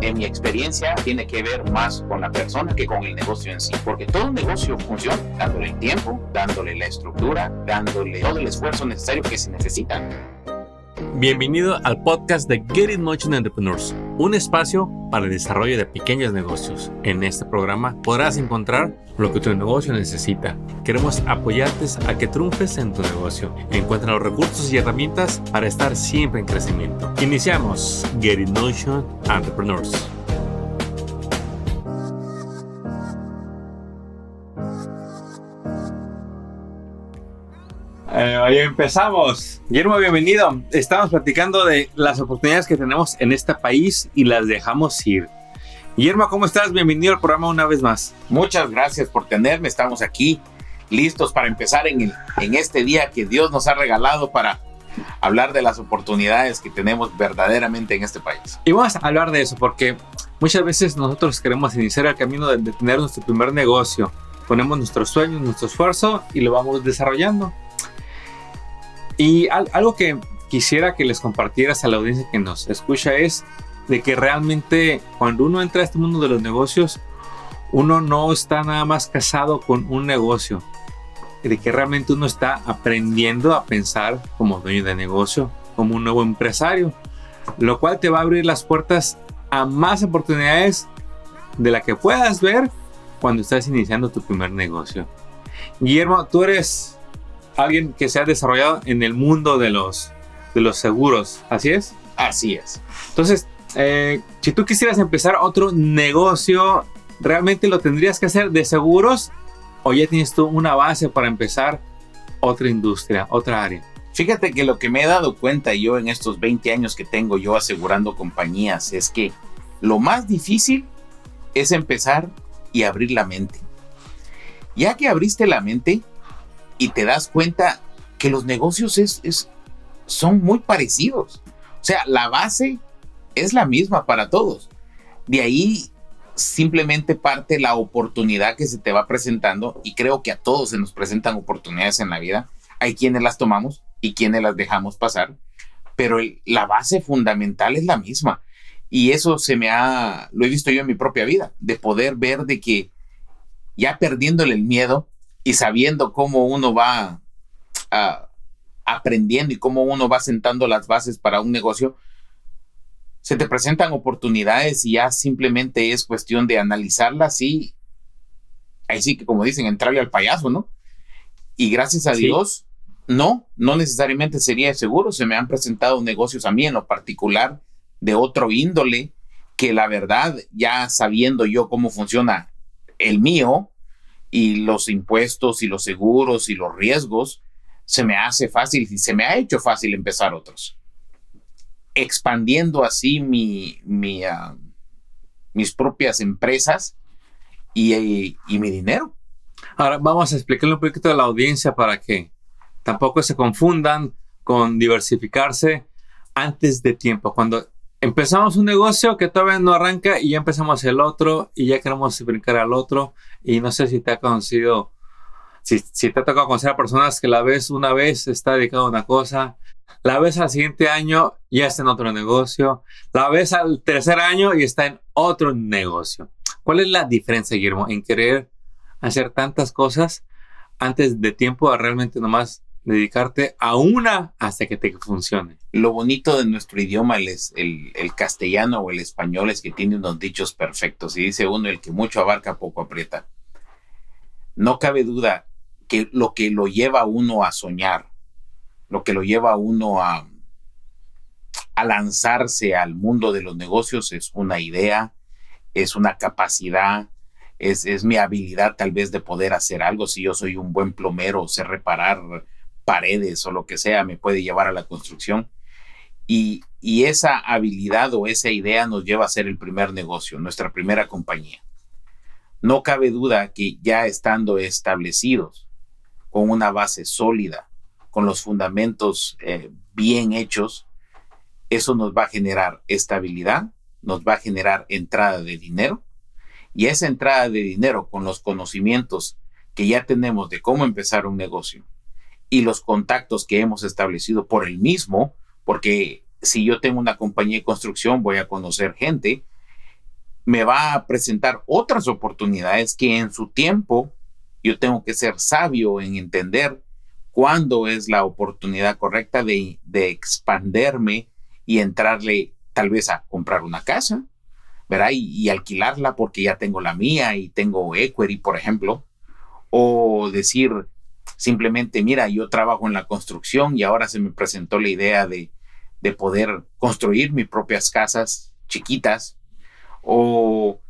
en mi experiencia, tiene que ver más con la persona que con el negocio en sí, porque todo negocio funciona dándole el tiempo, dándole la estructura, dándole todo el esfuerzo necesario que se necesita. Bienvenido al podcast de Get It Motion Entrepreneurs, un espacio para el desarrollo de pequeños negocios. En este programa podrás encontrar lo que tu negocio necesita. Queremos apoyarte a que triunfes en tu negocio. Encuentra los recursos y herramientas para estar siempre en crecimiento. Iniciamos Get It Motion Entrepreneurs. Eh, ahí empezamos. Guillermo, bienvenido. Estamos platicando de las oportunidades que tenemos en este país y las dejamos ir. Guillermo, ¿cómo estás? Bienvenido al programa una vez más. Muchas gracias por tenerme. Estamos aquí listos para empezar en, el, en este día que Dios nos ha regalado para hablar de las oportunidades que tenemos verdaderamente en este país. Y vamos a hablar de eso porque muchas veces nosotros queremos iniciar el camino de, de tener nuestro primer negocio. Ponemos nuestros sueños, nuestro esfuerzo y lo vamos desarrollando. Y algo que quisiera que les compartieras a la audiencia que nos escucha es de que realmente cuando uno entra a este mundo de los negocios, uno no está nada más casado con un negocio, de que realmente uno está aprendiendo a pensar como dueño de negocio, como un nuevo empresario, lo cual te va a abrir las puertas a más oportunidades de la que puedas ver cuando estás iniciando tu primer negocio. Guillermo, tú eres alguien que se ha desarrollado en el mundo de los, de los seguros, ¿así es? Así es. Entonces, eh, si tú quisieras empezar otro negocio, ¿realmente lo tendrías que hacer de seguros o ya tienes tú una base para empezar otra industria, otra área? Fíjate que lo que me he dado cuenta yo en estos 20 años que tengo yo asegurando compañías es que lo más difícil es empezar y abrir la mente. Ya que abriste la mente, y te das cuenta que los negocios es, son muy parecidos. O sea, la base es la misma para todos. De ahí simplemente parte la oportunidad que se te va presentando y creo que a todos se nos presentan oportunidades en la vida. Hay quienes las tomamos y quienes las dejamos pasar, pero la base fundamental es la misma. Y eso se me ha, lo he visto yo en mi propia vida, de poder ver de que ya perdiéndole el miedo, y sabiendo cómo uno va ah, aprendiendo y cómo uno va sentando las bases para un negocio, se te presentan oportunidades y ya simplemente es cuestión de analizarlas y ahí sí que como dicen, entrarle al payaso, ¿no? Y gracias a Dios, no, no necesariamente sería seguro, se me han presentado negocios a mí en lo particular de otro índole que la verdad, ya sabiendo yo cómo funciona el mío, y los impuestos y los seguros y los riesgos, se me hace fácil y se me ha hecho fácil empezar otros. Expandiendo así mi, ah, mis propias empresas y, y, mi dinero. Ahora vamos a explicarle un poquito a la audiencia para que tampoco se confundan con diversificarse antes de tiempo. Cuando empezamos un negocio que todavía no arranca y ya empezamos el otro y ya queremos brincar al otro y no sé si te ha conocido, si, te ha tocado conocer a personas que la ves una vez está dedicado a una cosa, la ves al siguiente año ya está en otro negocio, la ves al tercer año y está en otro negocio. ¿Cuál es la diferencia, Guillermo, en querer hacer tantas cosas antes de tiempo a realmente nomás dedicarte a una hasta que te funcione. Lo bonito de nuestro idioma, el, el, castellano o el español, es que tiene unos dichos perfectos. Y dice uno, el que mucho abarca, poco aprieta. No cabe duda que lo que lo lleva a uno a soñar, lo que lo lleva a uno a, a lanzarse al mundo de los negocios es una idea, es una capacidad, es, es, mi habilidad tal vez de poder hacer algo. Si yo soy un buen plomero, sé reparar paredes o lo que sea me puede llevar a la construcción. Y, y esa habilidad o esa idea nos lleva a ser el primer negocio, nuestra primera compañía. No cabe duda que ya estando establecidos, con una base sólida, con los fundamentos eh, bien hechos, eso nos va a generar estabilidad, nos va a generar entrada de dinero y esa entrada de dinero con los conocimientos que ya tenemos de cómo empezar un negocio, y los contactos que hemos establecido por el mismo, porque si yo tengo una compañía de construcción voy a conocer gente me va a presentar otras oportunidades que en su tiempo yo tengo que ser sabio en entender cuándo es la oportunidad correcta de, de expanderme y entrarle tal vez a comprar una casa, ¿verdad? Y, alquilarla porque ya tengo la mía y tengo equity, por ejemplo. O decir simplemente, mira, yo trabajo en la construcción y ahora se me presentó la idea de, de poder construir mis propias casas chiquitas o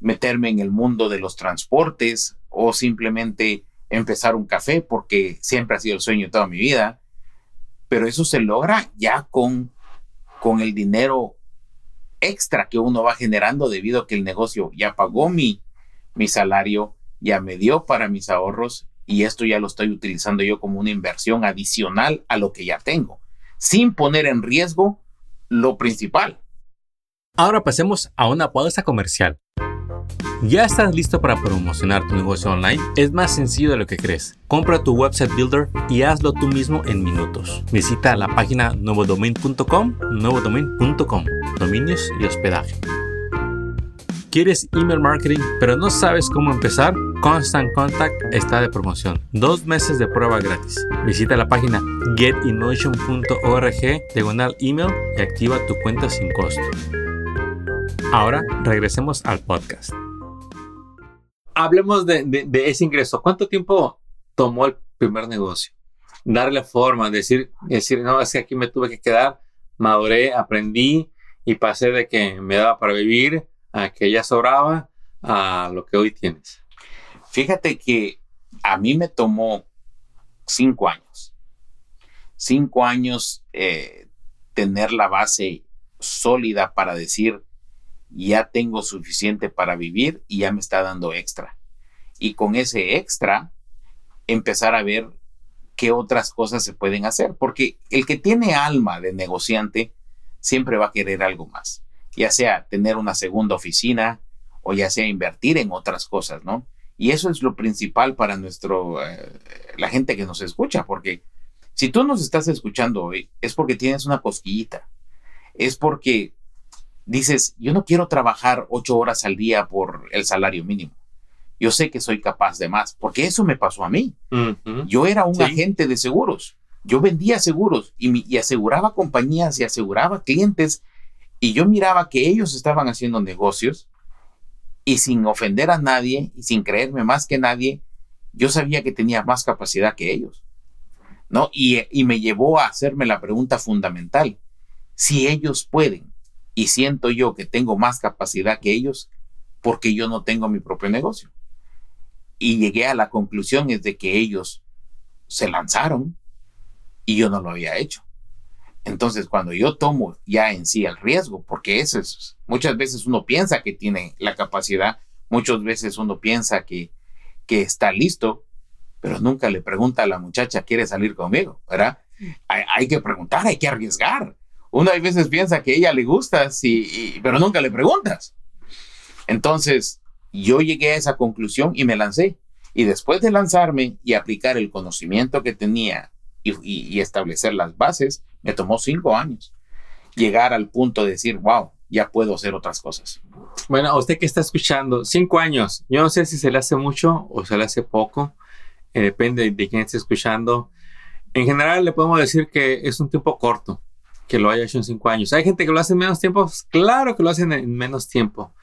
meterme en el mundo de los transportes o simplemente empezar un café porque siempre ha sido el sueño de toda mi vida. Pero eso se logra ya con, con el dinero extra que uno va generando debido a que el negocio ya pagó mi, mi salario, ya me dio para mis ahorros y esto ya lo estoy utilizando yo como una inversión adicional a lo que ya tengo, sin poner en riesgo lo principal. Ahora pasemos a una pausa comercial. ¿Ya estás listo para promocionar tu negocio online? Es más sencillo de lo que crees. Compra tu website builder y hazlo tú mismo en minutos. Visita la página nuevodomain.com, nuevodomain.com, dominios y hospedaje. ¿Quieres email marketing pero no sabes cómo empezar? Constant Contact está de promoción. Dos meses de prueba gratis. Visita la página getinmotion.org, diagonal email y activa tu cuenta sin costo. Ahora regresemos al podcast hablemos de, ese ingreso. ¿Cuánto tiempo tomó el primer negocio? Darle forma, decir, decir, no, es que aquí me tuve que quedar, maduré, aprendí y pasé de que me daba para vivir a que ya sobraba a lo que hoy tienes. Fíjate que a mí me tomó cinco años. Cinco años eh, tener la base sólida para decir, ya tengo suficiente para vivir y ya me está dando extra. Y con ese extra, empezar a ver qué otras cosas se pueden hacer, porque el que tiene alma de negociante siempre va a querer algo más, ya sea tener una segunda oficina o ya sea invertir en otras cosas, ¿no? Y eso es lo principal para nuestro, eh, la gente que nos escucha, porque si tú nos estás escuchando hoy, es porque tienes una cosquillita, es porque dices, yo no quiero trabajar ocho horas al día por el salario mínimo. Yo sé que soy capaz de más, porque eso me pasó a mí. Yo era un agente de seguros. Yo vendía seguros y, aseguraba compañías y aseguraba clientes y yo miraba que ellos estaban haciendo negocios y sin ofender a nadie y sin creerme más que nadie, yo sabía que tenía más capacidad que ellos. ¿No? Y, me llevó a hacerme la pregunta fundamental. Si ellos pueden, y siento yo que tengo más capacidad que ellos porque yo no tengo mi propio negocio. Y llegué a la conclusión es de que ellos se lanzaron y yo no lo había hecho. Entonces, cuando yo tomo ya en sí el riesgo, porque eso es, muchas veces uno piensa que tiene la capacidad, muchas veces uno piensa que, que está listo, pero nunca le pregunta a la muchacha, ¿quiere salir conmigo? ¿Verdad? Hay, que preguntar, hay que arriesgar uno a veces piensa que ella le gustas, pero nunca le preguntas. Entonces, yo llegué a esa conclusión y me lancé. Y después de lanzarme y aplicar el conocimiento que tenía y, establecer las bases, me tomó cinco años llegar al punto de decir, wow, ya puedo hacer otras cosas. Bueno, a usted que está escuchando, cinco años, yo no sé si se le hace mucho o se le hace poco, eh, depende de quién esté escuchando. En general le podemos decir que es un tiempo corto que lo haya hecho en cinco años. Hay gente que lo hace en menos tiempo, pues, claro que lo hacen en menos tiempo,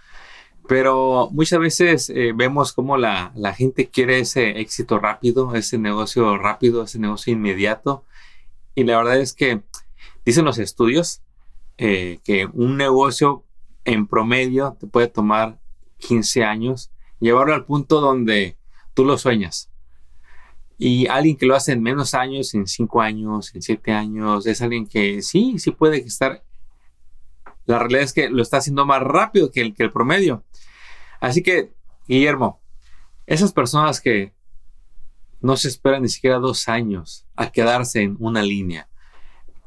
pero muchas veces eh, vemos como la, la, gente quiere ese éxito rápido, ese negocio rápido, ese negocio inmediato. Y la verdad es que dicen los estudios eh, que un negocio en promedio te puede tomar 15 años, llevarlo al punto donde tú lo sueñas. Y alguien que lo hace en menos años, en cinco años, en siete años, es alguien que sí, sí puede estar. La realidad es que lo está haciendo más rápido que el, que el promedio. Así que, Guillermo, esas personas que no se esperan ni siquiera dos años a quedarse en una línea,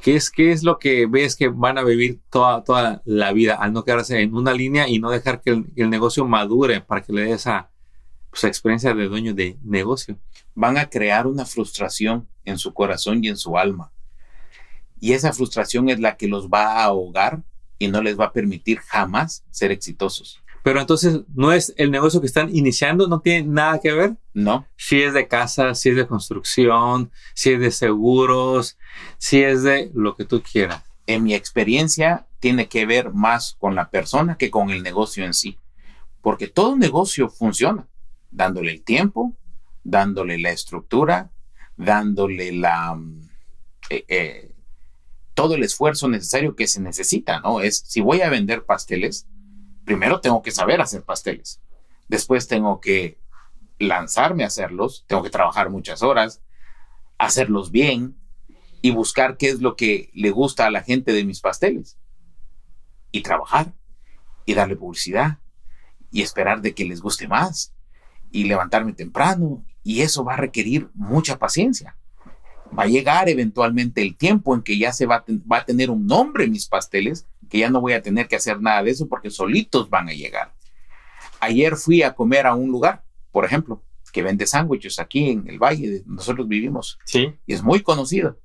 ¿qué es, qué es lo que ves que van a vivir toda, toda la vida al no quedarse en una línea y no dejar que el, negocio madure para que le dé esa pues, experiencia de dueño de negocio? van a crear una frustración en su corazón y en su alma. Y esa frustración es la que los va a ahogar y no les va a permitir jamás ser exitosos. Pero entonces, ¿no es el negocio que están iniciando? ¿No tiene nada que ver? No, Si es de casa, si es de construcción, si es de seguros, si es de lo que tú quieras. en mi experiencia tiene que ver más con la persona que con el negocio en sí. Porque todo negocio funciona dándole el tiempo, dándole la estructura, dándole la mm, eh, eh, todo el esfuerzo necesario que se necesita, ¿no? Es si voy a vender pasteles, primero tengo que saber hacer pasteles. Después tengo que lanzarme a hacerlos, tengo que trabajar muchas horas, hacerlos bien y buscar qué es lo que le gusta a la gente de mis pasteles. Y trabajar y darle publicidad y esperar de que les guste más y levantarme temprano y eso va a requerir mucha paciencia. Va a llegar eventualmente el tiempo en que ya se va a, ten- va a tener un nombre mis pasteles, que ya no voy a tener que hacer nada de eso porque solitos van a llegar. Ayer fui a comer a un lugar, por ejemplo, que vende sándwiches aquí en el valle de donde nosotros vivimos Sí. y es muy conocido.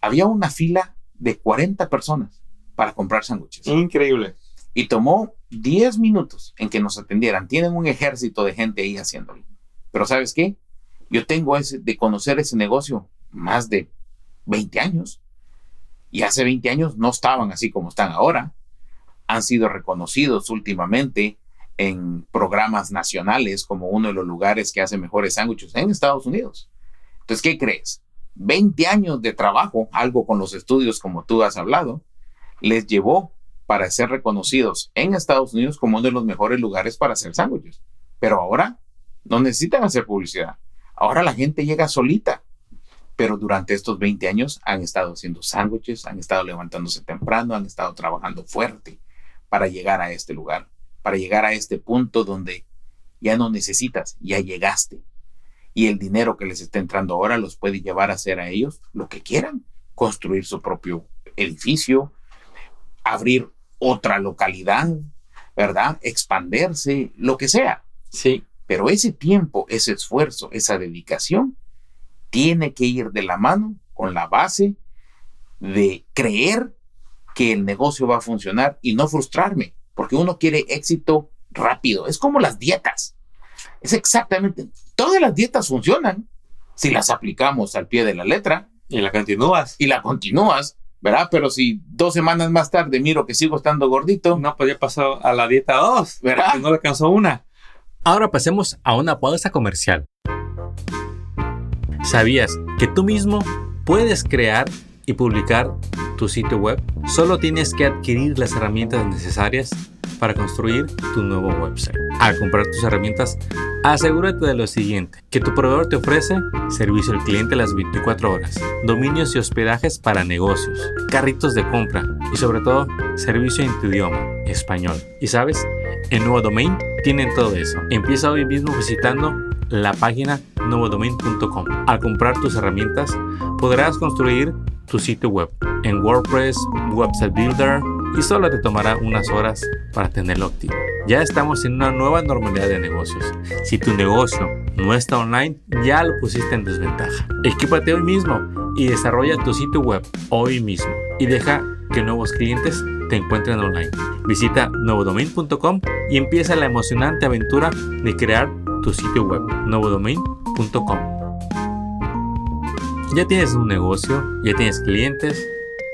Había una fila de 40 personas para comprar sándwiches Increíble. y tomó 10 minutos en que nos atendieran. Tienen un ejército de gente ahí haciéndolo. Pero ¿sabes qué? Yo tengo ese, de conocer ese negocio más de 20 años. Y hace 20 años no estaban así como están ahora. Han sido reconocidos últimamente en programas nacionales como uno de los lugares que hace mejores sándwiches en Estados Unidos. Entonces, ¿qué crees? 20 años de trabajo, algo con los estudios como tú has hablado, les llevó para ser reconocidos en Estados Unidos como uno de los mejores lugares para hacer sándwiches. Pero ahora no necesitan hacer publicidad. Ahora la gente llega solita. Pero durante estos 20 años han estado haciendo sándwiches, han estado levantándose temprano, han estado trabajando fuerte para llegar a este lugar, para llegar a este punto donde ya no necesitas, ya llegaste. Y el dinero que les está entrando ahora los puede llevar a hacer a ellos lo que quieran, construir su propio edificio, abrir otra localidad, ¿verdad? Expanderse, lo que sea. Sí. Pero ese tiempo, ese esfuerzo, esa dedicación, tiene que ir de la mano con la base de creer que el negocio va a funcionar y no frustrarme, porque uno quiere éxito rápido. Es como las dietas. Es exactamente, todas las dietas funcionan si las aplicamos al pie de la letra Y la continúas. y la continúas, ¿verdad? Pero si dos semanas más tarde miro que sigo estando gordito, No, pues ya pasó a la dieta 2. ¿Verdad? No le alcanzó una. Ahora pasemos a una pausa comercial. ¿Sabías que tú mismo puedes crear y publicar tu sitio web? Solo tienes que adquirir las herramientas necesarias para construir tu nuevo website. Al comprar tus herramientas, asegúrate de lo siguiente, que tu proveedor te ofrece servicio al cliente las 24 horas, dominios y hospedajes para negocios, carritos de compra y sobre todo servicio en tu idioma, español. ¿Y sabes? En Nuevo Domain tienen todo eso. Empieza hoy mismo visitando la página nuevodomain.com. Al comprar tus herramientas, podrás construir tu sitio web en WordPress, Website Builder y solo te tomará unas horas para tenerlo activo. Ya estamos en una nueva normalidad de negocios. Si tu negocio no está online, ya lo pusiste en desventaja. Equípate hoy mismo y desarrolla tu sitio web hoy mismo y deja que nuevos clientes te encuentren online. Visita nuevodomain.com y empieza la emocionante aventura de crear tu sitio web, nuevodomain.com. Ya tienes un negocio, ya tienes clientes,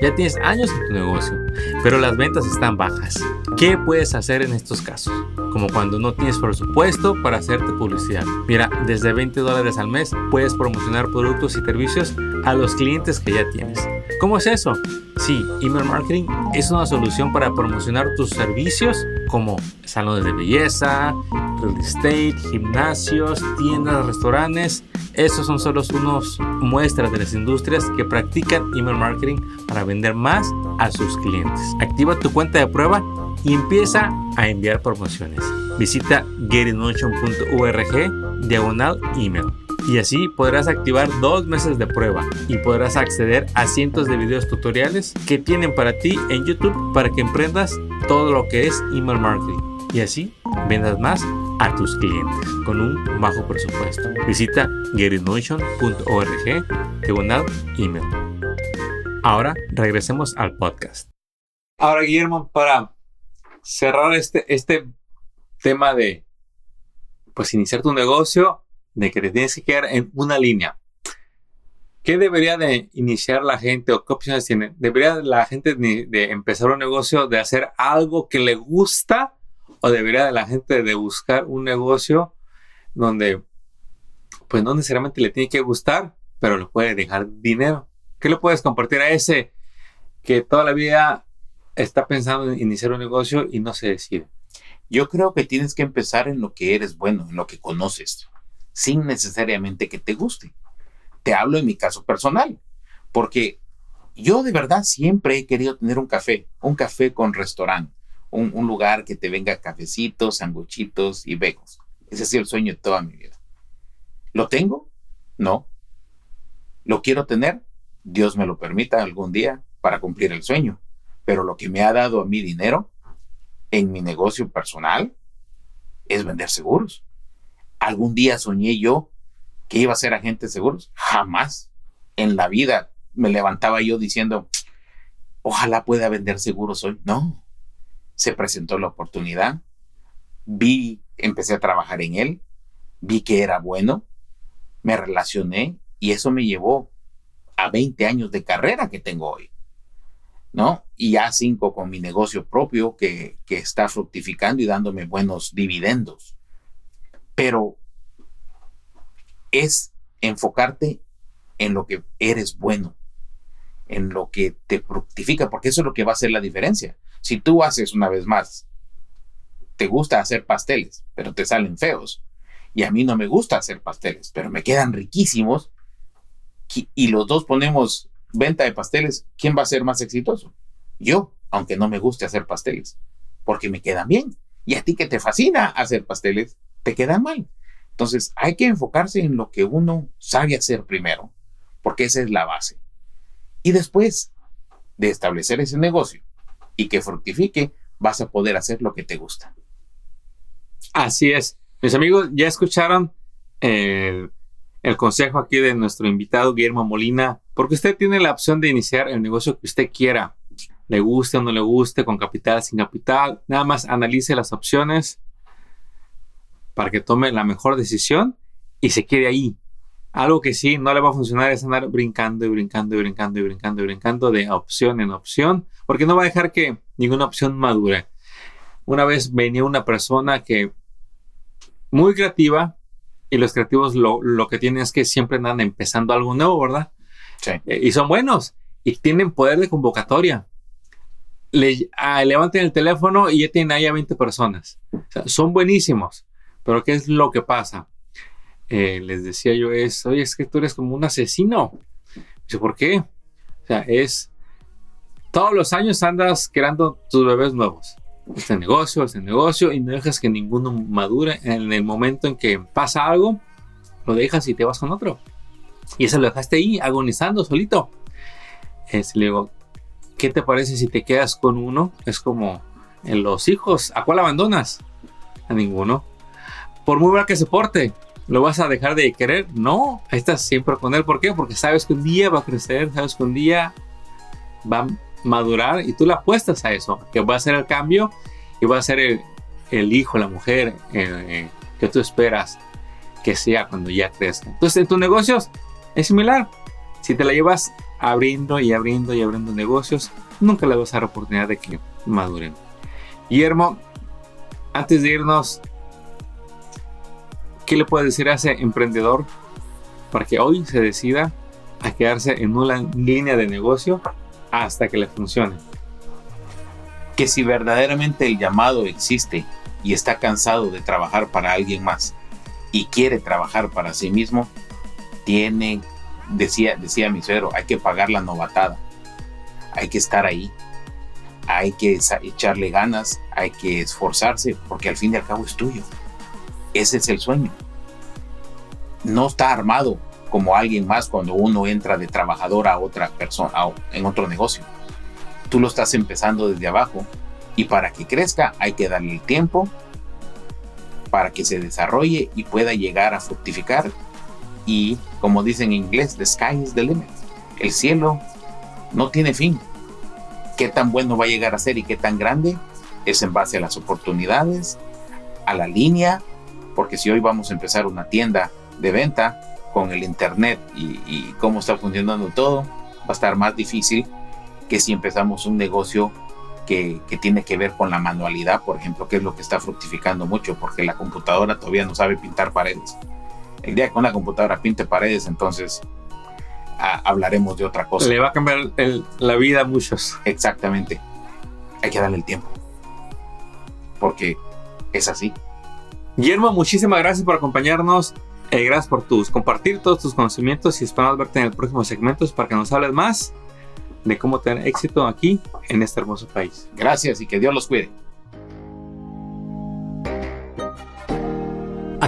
ya tienes años en tu negocio, pero las ventas están bajas. ¿Qué puedes hacer en estos casos? Como cuando no tienes presupuesto para hacerte publicidad. Mira, desde 20 dólares al mes puedes promocionar productos y servicios a los clientes que ya tienes. ¿Cómo es eso? Sí, email marketing es una solución para promocionar tus servicios como salones de belleza, real estate, gimnasios, tiendas, restaurantes. Esos son solo unos muestras de las industrias que practican email marketing para vender más a sus clientes. Activa tu cuenta de prueba y empieza a enviar promociones. Visita getinmotion.org diagonal email. Y así podrás activar dos meses de prueba y podrás acceder a cientos de videos tutoriales que tienen para ti en YouTube para que emprendas todo lo que es email marketing y así vendas más a tus clientes con un bajo presupuesto. Visita getinmotion.org diagonal email. Ahora regresemos al podcast. Ahora, Guillermo, para cerrar este, este tema de, pues, iniciar tu negocio, de que te tienes que quedar en una línea. ¿Qué debería de iniciar la gente o qué opciones tiene? ¿Debería la gente de, empezar un negocio de hacer algo que le gusta o debería la gente de buscar un negocio donde pues no necesariamente le tiene que gustar, pero le puede dejar dinero? ¿Qué le puedes compartir a ese que toda la vida está pensando en iniciar un negocio y no se decide? Yo creo que tienes que empezar en lo que eres bueno, en lo que conoces, sin necesariamente que te guste. Te hablo en mi caso personal, porque yo de verdad siempre he querido tener un café, un café con restaurante, un, lugar que te venga cafecitos, sanguchitos y becos. Ese ha sido el sueño de toda mi vida. ¿Lo tengo? No. ¿Lo quiero tener? Dios me lo permita algún día para cumplir el sueño. Pero lo que me ha dado a mí dinero en mi negocio personal es vender seguros. Algún día soñé yo que iba a ser agente de seguros. Jamás en la vida me levantaba yo diciendo, ojalá pueda vender seguros hoy. No, se presentó la oportunidad, vi, empecé a trabajar en él, vi que era bueno, me relacioné y eso me llevó a 20 años de carrera que tengo hoy. ¿No? Y ya cinco con mi negocio propio que, que está fructificando y dándome buenos dividendos. Pero es enfocarte en lo que eres bueno, en lo que te fructifica, porque eso es lo que va a hacer la diferencia. Si tú haces una vez más, te gusta hacer pasteles, pero te salen feos, y a mí no me gusta hacer pasteles, pero me quedan riquísimos, y los dos ponemos venta de pasteles, ¿quién va a ser más exitoso? Yo, aunque no me guste hacer pasteles, porque me quedan bien. Y a ti que te fascina hacer pasteles, te quedan mal. Entonces, hay que enfocarse en lo que uno sabe hacer primero, porque esa es la base. Y después de establecer ese negocio y que fructifique, vas a poder hacer lo que te gusta. Así es. Mis amigos, ya escucharon el, el consejo aquí de nuestro invitado Guillermo Molina, porque usted tiene la opción de iniciar el negocio que usted quiera. Le guste o no le guste, con capital, sin capital. Nada más analice las opciones para que tome la mejor decisión y se quede ahí. Algo que sí no le va a funcionar es andar brincando y brincando y brincando y brincando y brincando de opción en opción, porque no va a dejar que ninguna opción madure. Una vez venía una persona que muy creativa y los creativos lo, que tienen es que siempre andan empezando algo nuevo, ¿verdad? Sí. Eh, y son buenos y tienen poder de convocatoria. Le, ah, levanten el teléfono y ya tienen ahí a 20 personas. son buenísimos. Pero ¿qué es lo que pasa? Eh, les decía yo es, oye, es que tú eres como un asesino. Dice, ¿por qué? O sea, es, todos los años andas creando tus bebés nuevos. Este negocio, este negocio, y no dejas que ninguno madure. En el momento en que pasa algo, lo dejas y te vas con otro. Y eso lo dejaste ahí, agonizando solito. Es, le digo, ¿qué te parece si te quedas con uno? Es como en los hijos, ¿a cuál abandonas? A ninguno por muy mal que se porte, ¿lo vas a dejar de querer? No, estás siempre con él. ¿Por qué? Porque sabes que un día va a crecer, sabes que un día va a madurar y tú le apuestas a eso, que va a ser el cambio y va a ser el, hijo, la mujer eh, que tú esperas que sea cuando ya crezca. Entonces, en tus negocios es similar. Si te la llevas abriendo y abriendo y abriendo negocios, nunca le vas a dar oportunidad de que maduren. Guillermo, antes de irnos, ¿qué le puede decir a ese emprendedor para que hoy se decida a quedarse en una línea de negocio hasta que le funcione? Que si verdaderamente el llamado existe y está cansado de trabajar para alguien más y quiere trabajar para sí mismo, tiene, decía, decía mi suegro, hay que pagar la novatada, hay que estar ahí, hay que echarle ganas, hay que esforzarse, porque al fin y al cabo es tuyo. Ese es el sueño. No está armado como alguien más cuando uno entra de trabajador a otra persona, en otro negocio. Tú lo estás empezando desde abajo y para que crezca hay que darle el tiempo para que se desarrolle y pueda llegar a fructificar. Y como dicen en inglés, the sky is the limit. El cielo no tiene fin. Qué tan bueno va a llegar a ser y qué tan grande es en base a las oportunidades, a la línea, porque si hoy vamos a empezar una tienda de venta con el internet y, y cómo está funcionando todo, va a estar más difícil que si empezamos un negocio que, que, tiene que ver con la manualidad, por ejemplo, que es lo que está fructificando mucho, porque la computadora todavía no sabe pintar paredes. El día que una computadora pinte paredes, entonces a, hablaremos de otra cosa. Le va a cambiar el, la vida a muchos. Exactamente. Hay que darle el tiempo. Porque es así. Guillermo, muchísimas gracias por acompañarnos. Eh, gracias por tus compartir todos tus conocimientos y esperamos verte en el próximo segmento para que nos hables más de cómo tener éxito aquí en este hermoso país. Gracias y que Dios los cuide.